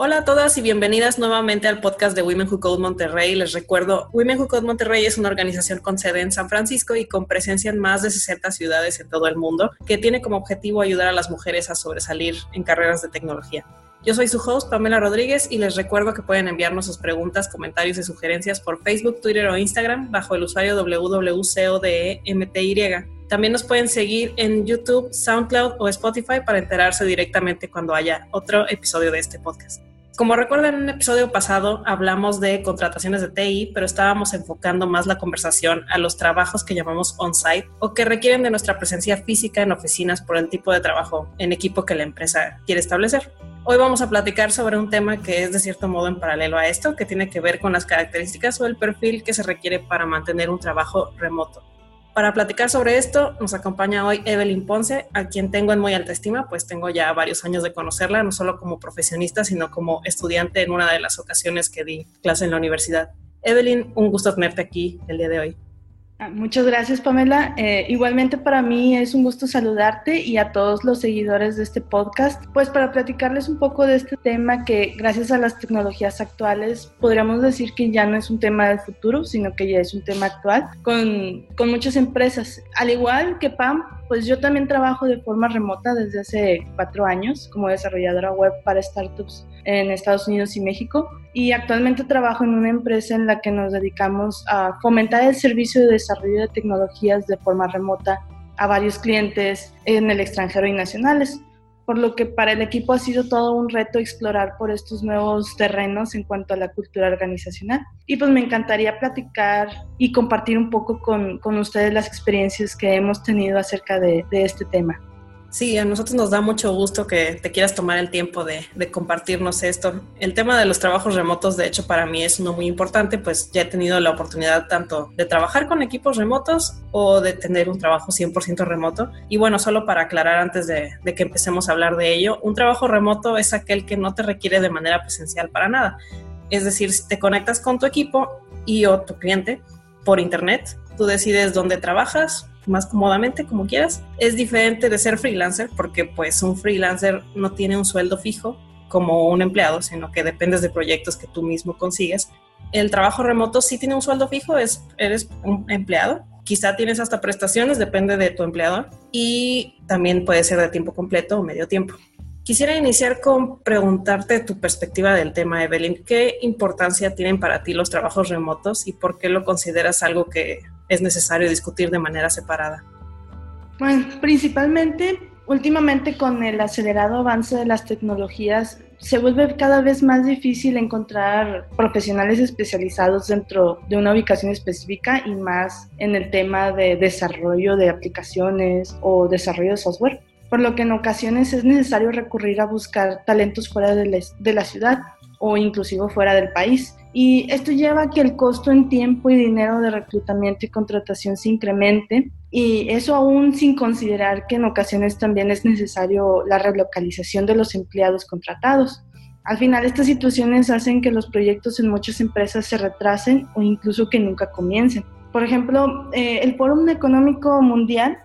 Hola a todas y bienvenidas nuevamente al podcast de Women Who Code Monterrey. Les recuerdo, Women Who Code Monterrey es una organización con sede en San Francisco y con presencia en más de 60 ciudades en todo el mundo, que tiene como objetivo ayudar a las mujeres a sobresalir en carreras de tecnología. Yo soy su host, Pamela Rodríguez, y les recuerdo que pueden enviarnos sus preguntas, comentarios y sugerencias por Facebook, Twitter o Instagram bajo el usuario www.codemty. También nos pueden seguir en YouTube, SoundCloud o Spotify para enterarse directamente cuando haya otro episodio de este podcast. Como recuerdan, en un episodio pasado hablamos de contrataciones de TI, pero estábamos enfocando más la conversación a los trabajos que llamamos on-site o que requieren de nuestra presencia física en oficinas por el tipo de trabajo en equipo que la empresa quiere establecer. Hoy vamos a platicar sobre un tema que es de cierto modo en paralelo a esto, que tiene que ver con las características o el perfil que se requiere para mantener un trabajo remoto. Para platicar sobre esto, nos acompaña hoy Evelyn Ponce, a quien tengo en muy alta estima, pues tengo ya varios años de conocerla, no solo como profesionista, sino como estudiante en una de las ocasiones que di clase en la universidad. Evelyn, un gusto tenerte aquí el día de hoy. Ah, muchas gracias, Pamela. Eh, igualmente para mí es un gusto saludarte y a todos los seguidores de este podcast, pues para platicarles un poco de este tema que gracias a las tecnologías actuales podríamos decir que ya no es un tema del futuro, sino que ya es un tema actual con, con muchas empresas. Al igual que PAM, pues yo también trabajo de forma remota desde hace cuatro años como desarrolladora web para startups en Estados Unidos y México. Y actualmente trabajo en una empresa en la que nos dedicamos a fomentar el servicio de desarrollo de tecnologías de forma remota a varios clientes en el extranjero y nacionales, por lo que para el equipo ha sido todo un reto explorar por estos nuevos terrenos en cuanto a la cultura organizacional. Y pues me encantaría platicar y compartir un poco con, con ustedes las experiencias que hemos tenido acerca de, de este tema. Sí, a nosotros nos da mucho gusto que te quieras tomar el tiempo de, compartirnos esto. El tema de los trabajos remotos, de hecho, para mí es uno muy importante, pues ya he tenido la oportunidad tanto de trabajar con equipos remotos o de tener un trabajo 100% remoto. Y bueno, solo para aclarar antes de, de que empecemos a hablar de ello, un trabajo remoto es aquel que no te requiere de manera presencial para nada. Es decir, si te conectas con tu equipo y o tu cliente por internet, tú decides dónde trabajas, más cómodamente, como quieras. Es diferente de ser freelancer porque pues un freelancer no tiene un sueldo fijo como un empleado, sino que dependes de proyectos que tú mismo consigues. El trabajo remoto sí tiene un sueldo fijo, es, eres un empleado. Quizá tienes hasta prestaciones, depende de tu empleador. Y también puede ser de tiempo completo o medio tiempo. Quisiera iniciar con preguntarte tu perspectiva del tema, Evelyn. ¿Qué importancia tienen para ti los trabajos remotos y por qué lo consideras algo que es necesario discutir de manera separada? Bueno, principalmente últimamente con el acelerado avance de las tecnologías se vuelve cada vez más difícil encontrar profesionales especializados dentro de una ubicación específica y más en el tema de desarrollo de aplicaciones o desarrollo de software, por lo que en ocasiones es necesario recurrir a buscar talentos fuera de la, ciudad o inclusive fuera del país. Y esto lleva a que el costo en tiempo y dinero de reclutamiento y contratación se incremente y eso aún sin considerar que en ocasiones también es necesario la relocalización de los empleados contratados. Al final estas situaciones hacen que los proyectos en muchas empresas se retrasen o incluso que nunca comiencen. Por ejemplo, eh, el Fórum Económico Mundial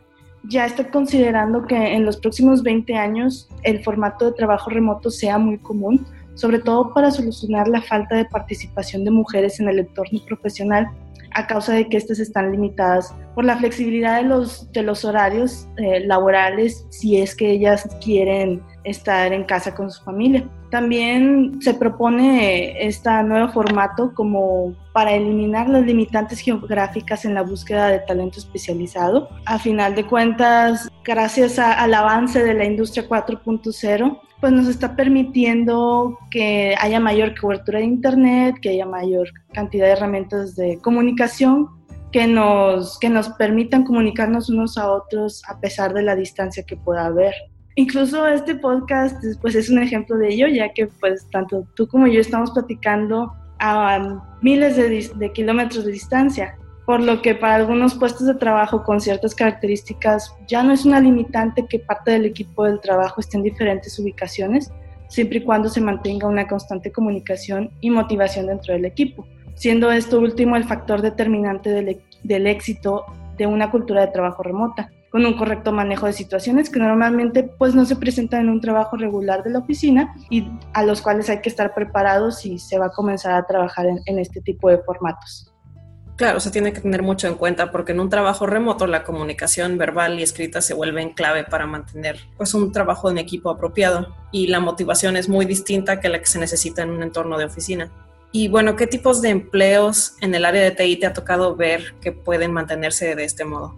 ya está considerando que en los próximos 20 años el formato de trabajo remoto sea muy común, sobre todo para solucionar la falta de participación de mujeres en el entorno profesional a causa de que estas están limitadas por la flexibilidad de los, de los horarios eh, laborales si es que ellas quieren estar en casa con su familia. También se propone este nuevo formato como para eliminar las limitantes geográficas en la búsqueda de talento especializado. A final de cuentas, gracias al avance de la industria 4.0, pues nos está permitiendo que haya mayor cobertura de Internet, que haya mayor cantidad de herramientas de comunicación que nos, que nos permitan comunicarnos unos a otros a pesar de la distancia que pueda haber. Incluso este podcast pues, es un ejemplo de ello, ya que pues tanto tú como yo estamos platicando a miles de, de kilómetros de distancia por lo que para algunos puestos de trabajo con ciertas características ya no es una limitante que parte del equipo del trabajo esté en diferentes ubicaciones, siempre y cuando se mantenga una constante comunicación y motivación dentro del equipo, siendo esto último el factor determinante del, del éxito de una cultura de trabajo remota. con un correcto manejo de situaciones que normalmente pues no se presentan en un trabajo regular de la oficina y a los cuales hay que estar preparados si se va a comenzar a trabajar en, este tipo de formatos. Claro, se tiene que tener mucho en cuenta porque en un trabajo remoto la comunicación verbal y escrita se vuelven clave para mantener pues un trabajo en equipo apropiado y la motivación es muy distinta que la que se necesita en un entorno de oficina. Y bueno, ¿qué tipos de empleos en el área de TI te ha tocado ver que pueden mantenerse de este modo?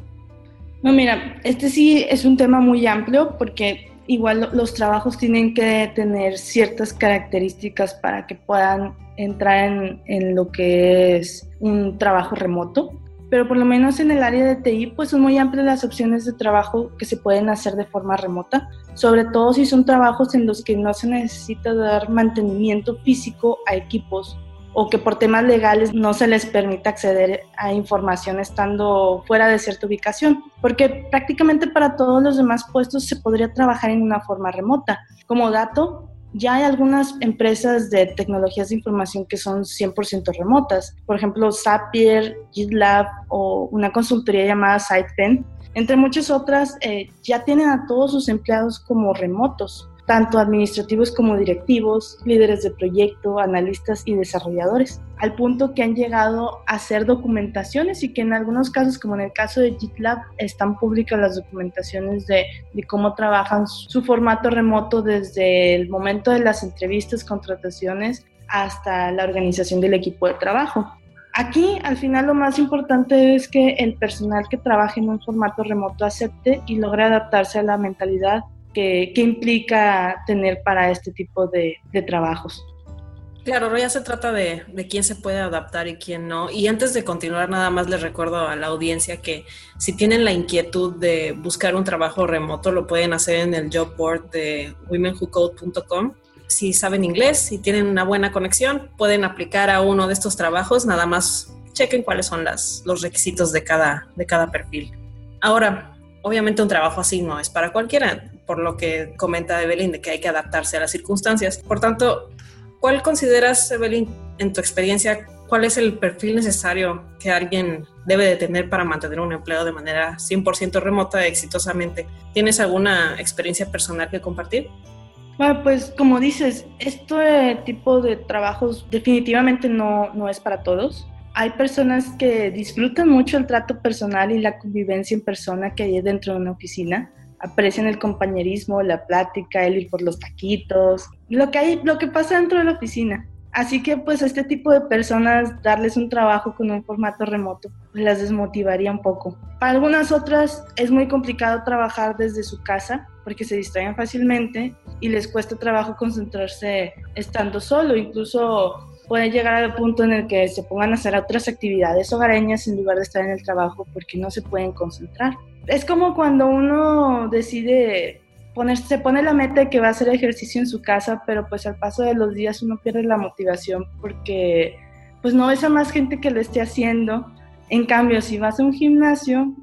No, mira, este sí es un tema muy amplio porque igual los trabajos tienen que tener ciertas características para que puedan entrar en, lo que es un trabajo remoto. Pero por lo menos en el área de TI, pues son muy amplias las opciones de trabajo que se pueden hacer de forma remota, sobre todo si son trabajos en los que no se necesita dar mantenimiento físico a equipos o que por temas legales no se les permita acceder a información estando fuera de cierta ubicación, porque prácticamente para todos los demás puestos se podría trabajar en una forma remota. Como dato, ya hay algunas empresas de tecnologías de información que son 100% remotas, por ejemplo Zapier, GitLab o una consultoría llamada SitePen, entre muchas otras, eh, ya tienen a todos sus empleados como remotos tanto administrativos como directivos, líderes de proyecto, analistas y desarrolladores, al punto que han llegado a hacer documentaciones y que en algunos casos, como en el caso de GitLab, están públicas las documentaciones de, de cómo trabajan su formato remoto desde el momento de las entrevistas, contrataciones, hasta la organización del equipo de trabajo. Aquí, al final, lo más importante es que el personal que trabaje en un formato remoto acepte y logre adaptarse a la mentalidad que, implica tener para este tipo de, trabajos. Claro, ya se trata de, de, quién se puede adaptar y quién no. Y antes de continuar, nada más les recuerdo a la audiencia que si tienen la inquietud de buscar un trabajo remoto, lo pueden hacer en el job board de womenwhocode.com. Si saben inglés, y tienen una buena conexión, pueden aplicar a uno de estos trabajos. Nada más chequen cuáles son las, los requisitos de cada, de cada perfil. Ahora, obviamente un trabajo así no es para cualquiera, por lo que comenta Evelyn de que hay que adaptarse a las circunstancias. Por tanto, ¿cuál consideras, Evelyn, en tu experiencia, cuál es el perfil necesario que alguien debe de tener para mantener un empleo de manera 100% remota exitosamente? ¿Tienes alguna experiencia personal que compartir? Bueno, pues como dices, este tipo de trabajos definitivamente no, no es para todos hay personas que disfrutan mucho el trato personal y la convivencia en persona que hay dentro de una oficina. Aprecian el compañerismo, la plática, el ir por los taquitos, lo que hay, lo que pasa dentro de la oficina. Así que pues a este tipo de personas darles un trabajo con un formato remoto las desmotivaría un poco. Para algunas otras es muy complicado trabajar desde su casa porque se distraen fácilmente y les cuesta trabajo concentrarse estando solo. Incluso puede llegar al punto en el que se pongan a hacer otras actividades hogareñas en lugar de estar en el trabajo porque no se pueden concentrar. Es como cuando uno decide ponerse, se pone la meta de que va a hacer ejercicio en su casa, pero pues al paso de los días uno pierde la motivación porque pues no ves a más gente que lo esté haciendo. En cambio, si vas a un gimnasio,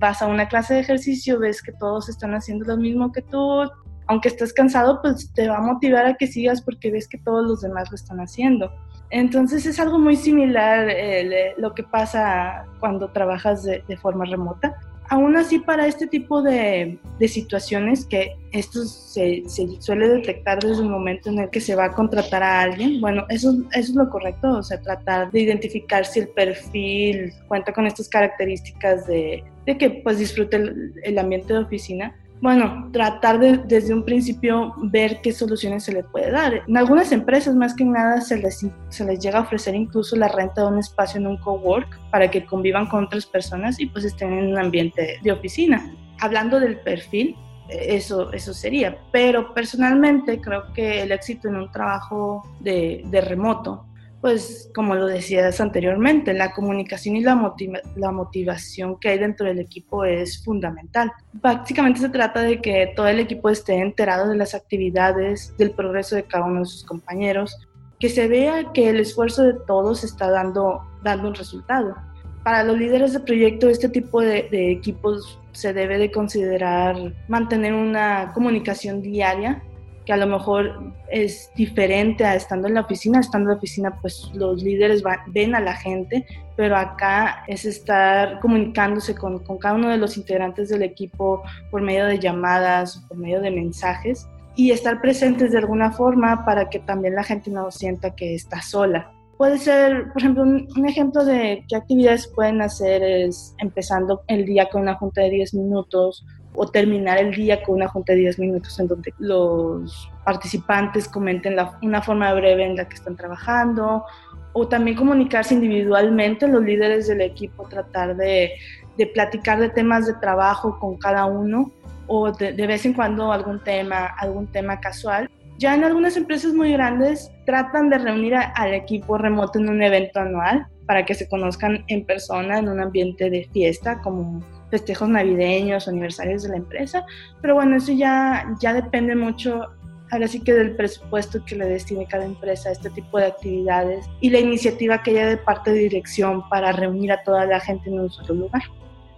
vas a una clase de ejercicio, ves que todos están haciendo lo mismo que tú, aunque estés cansado, pues te va a motivar a que sigas porque ves que todos los demás lo están haciendo. Entonces es algo muy similar eh, lo que pasa cuando trabajas de, forma remota. Aún así, para este tipo de, situaciones, que esto se, suele detectar desde el momento en el que se va a contratar a alguien, bueno, eso, eso es lo correcto, o sea, tratar de identificar si el perfil cuenta con estas características de, que pues disfrute el ambiente de oficina bueno, tratar de, desde un principio ver qué soluciones se le puede dar. En algunas empresas, más que nada, se les, se les llega a ofrecer incluso la renta de un espacio en un cowork para que convivan con otras personas y pues estén en un ambiente de oficina. Hablando del perfil, eso, eso sería. Pero personalmente creo que el éxito en un trabajo de, de remoto pues como lo decías anteriormente, la comunicación y la, la motivación que hay dentro del equipo es fundamental. Básicamente se trata de que todo el equipo esté enterado de las actividades, del progreso de cada uno de sus compañeros, que se vea que el esfuerzo de todos está dando, dando un resultado. Para los líderes de proyecto, este tipo de, de equipos se debe de considerar mantener una comunicación diaria que a lo mejor es diferente a estando en la oficina. Estando en la oficina, pues los líderes ven a la gente, pero acá es estar comunicándose con, cada uno de los integrantes del equipo por medio de llamadas, por medio de mensajes y estar presentes de alguna forma para que también la gente no sienta que está sola. Puede ser, por ejemplo, un, un, ejemplo de qué actividades pueden hacer es empezando el día con una junta de 10 minutos o terminar el día con una junta de 10 minutos en donde los participantes comenten la, una forma breve en la que están trabajando o también comunicarse individualmente, los líderes del equipo tratar de, de platicar de temas de trabajo con cada uno o de, de, vez en cuando algún tema, algún tema casual. Ya en algunas empresas muy grandes tratan de reunir a, al equipo remoto en un evento anual para que se conozcan en persona en un ambiente de fiesta como festejos navideños, aniversarios de la empresa, pero bueno, eso ya, ya depende mucho ahora sí que del presupuesto que le destine cada empresa a este tipo de actividades y la iniciativa que haya de parte de dirección para reunir a toda la gente en un solo lugar.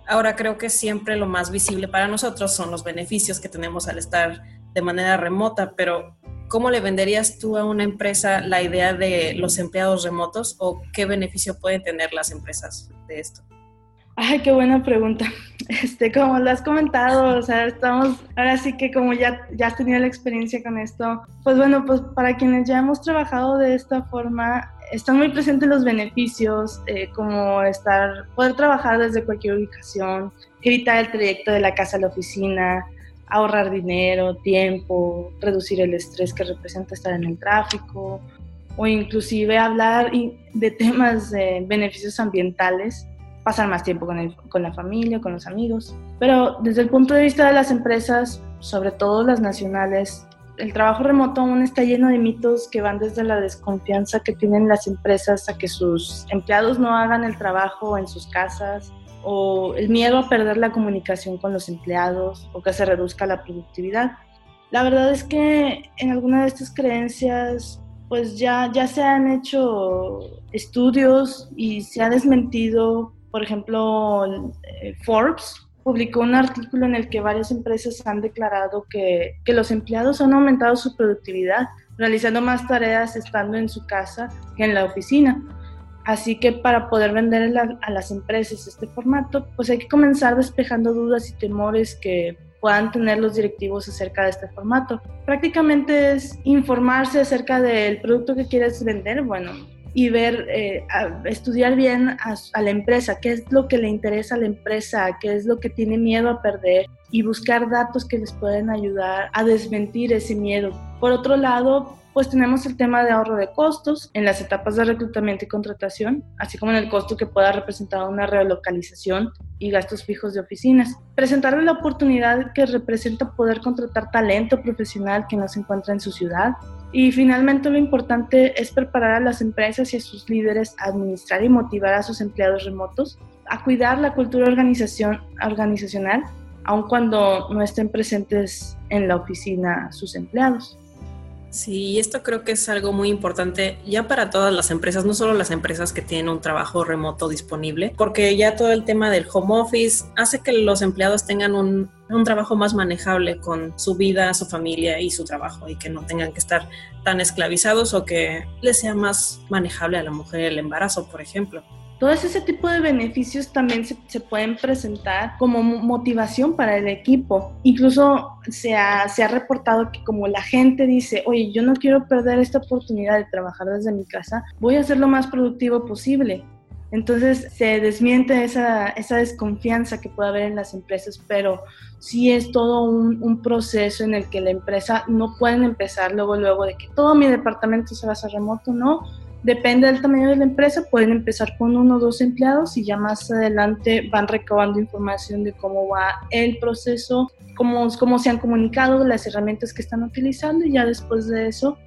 Ahora creo que siempre lo más visible para nosotros son los beneficios que tenemos al estar de manera remota, pero ¿cómo le venderías tú a una empresa la idea de los empleados remotos o qué beneficio pueden tener las empresas de esto? Ay, qué buena pregunta. Este, como lo has comentado, o sea, estamos, ahora sí que como ya, ya has tenido la experiencia con esto, pues bueno, pues para quienes ya hemos trabajado de esta forma, están muy presentes los beneficios, eh, como estar, poder trabajar desde cualquier ubicación, evitar el trayecto de la casa a la oficina, ahorrar dinero, tiempo, reducir el estrés que representa estar en el tráfico, o inclusive hablar de temas de beneficios ambientales pasar más tiempo con, el, con la familia, con los amigos. Pero desde el punto de vista de las empresas, sobre todo las nacionales, el trabajo remoto aún está lleno de mitos que van desde la desconfianza que tienen las empresas a que sus empleados no hagan el trabajo en sus casas, o el miedo a perder la comunicación con los empleados, o que se reduzca la productividad. La verdad es que en alguna de estas creencias, pues ya, ya se han hecho estudios y se ha desmentido por ejemplo, eh, Forbes publicó un artículo en el que varias empresas han declarado que, que, los empleados han aumentado su productividad realizando más tareas estando en su casa que en la oficina. Así que para poder vender a las empresas este formato, pues hay que comenzar despejando dudas y temores que puedan tener los directivos acerca de este formato. Prácticamente es informarse acerca del producto que quieres vender, bueno, y ver, eh, estudiar bien a, la empresa, qué es lo que le interesa a la empresa, qué es lo que tiene miedo a perder y buscar datos que les pueden ayudar a desmentir ese miedo. Por otro lado, pues tenemos el tema de ahorro de costos en las etapas de reclutamiento y contratación, así como en el costo que pueda representar una relocalización y gastos fijos de oficinas. Presentarle la oportunidad que representa poder contratar talento profesional que no se encuentra en su ciudad, y finalmente lo importante es preparar a las empresas y a sus líderes a administrar y motivar a sus empleados remotos, a cuidar la cultura organización, organizacional, aun cuando no estén presentes en la oficina sus empleados. Sí, esto creo que es algo muy importante ya para todas las empresas, no solo las empresas que tienen un trabajo remoto disponible, porque ya todo el tema del home office hace que los empleados tengan un, un trabajo más manejable con su vida, su familia y su trabajo y que no tengan que estar tan esclavizados o que les sea más manejable a la mujer el embarazo, por ejemplo. Todos ese tipo de beneficios también se, pueden presentar como motivación para el equipo. Incluso se ha, se ha reportado que como la gente dice, oye, yo no quiero perder esta oportunidad de trabajar desde mi casa, voy a ser lo más productivo posible. Entonces se desmiente esa, esa, desconfianza que puede haber en las empresas, pero sí es todo un, un, proceso en el que la empresa no pueden empezar luego, luego de que todo mi departamento se va a hacer remoto, no Depende del tamaño de la empresa, pueden empezar con uno o dos empleados y ya más adelante van recabando información de cómo va el proceso, cómo, cómo se han comunicado, las herramientas que están utilizando y ya después de eso,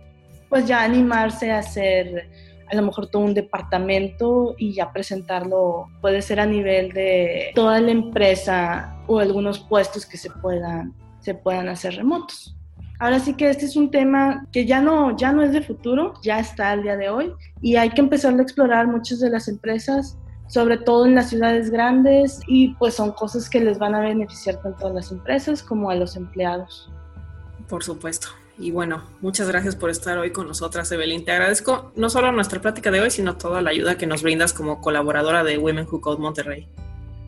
pues ya animarse a hacer a lo mejor todo un departamento y ya presentarlo, puede ser a nivel de toda la empresa o algunos puestos que se puedan, se puedan hacer remotos. Ahora sí que este es un tema que ya no, ya no es de futuro, ya está al día de hoy y hay que empezar a explorar muchas de las empresas, sobre todo en las ciudades grandes y pues son cosas que les van a beneficiar tanto a las empresas como a los empleados. Por supuesto. Y bueno, muchas gracias por estar hoy con nosotras, Evelyn. Te agradezco no solo nuestra plática de hoy, sino toda la ayuda que nos brindas como colaboradora de Women Who Code Monterrey.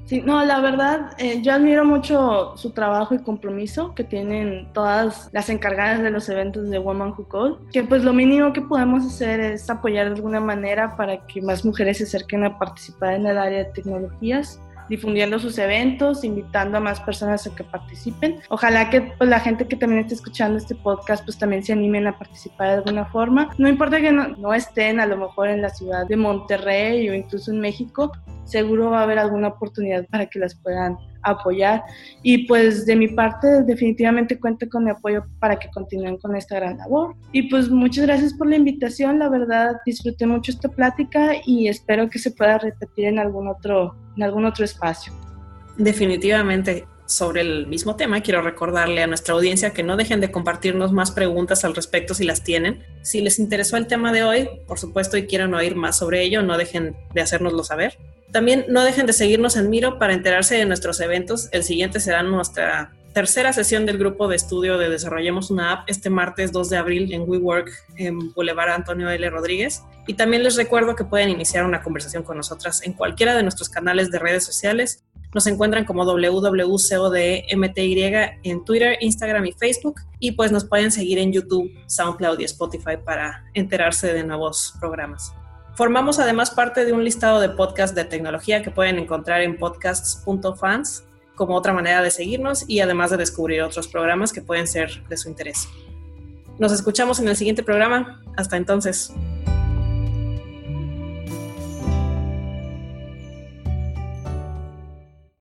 Sí, no, la verdad, eh, yo admiro mucho su trabajo y compromiso que tienen todas las encargadas de los eventos de Women Who Code, que pues lo mínimo que podemos hacer es apoyar de alguna manera para que más mujeres se acerquen a participar en el área de tecnologías difundiendo sus eventos, invitando a más personas a que participen. Ojalá que pues, la gente que también esté escuchando este podcast pues también se animen a participar de alguna forma. No importa que no, estén a lo mejor en la ciudad de Monterrey o incluso en México, seguro va a haber alguna oportunidad para que las puedan apoyar. Y pues de mi parte definitivamente cuento con mi apoyo para que continúen con esta gran labor. Y pues muchas gracias por la invitación, la verdad disfruté mucho esta plática y espero que se pueda repetir en algún otro, en algún otro espacio. Definitivamente. Sobre el mismo tema, quiero recordarle a nuestra audiencia que no dejen de compartirnos más preguntas al respecto si las tienen. Si les interesó el tema de hoy, por supuesto, y quieren oír más sobre ello, no dejen de hacérnoslo saber. También no dejen de seguirnos en Miro para enterarse de nuestros eventos. El siguiente será nuestra tercera sesión del grupo de estudio de Desarrollemos una app este martes 2 de abril en WeWork en Boulevard Antonio L. Rodríguez. Y también les recuerdo que pueden iniciar una conversación con nosotras en cualquiera de nuestros canales de redes sociales. Nos encuentran como WWCODMTY en Twitter, Instagram y Facebook. Y pues nos pueden seguir en YouTube, SoundCloud y Spotify para enterarse de nuevos programas. Formamos además parte de un listado de podcasts de tecnología que pueden encontrar en podcasts.fans como otra manera de seguirnos y además de descubrir otros programas que pueden ser de su interés. Nos escuchamos en el siguiente programa. Hasta entonces.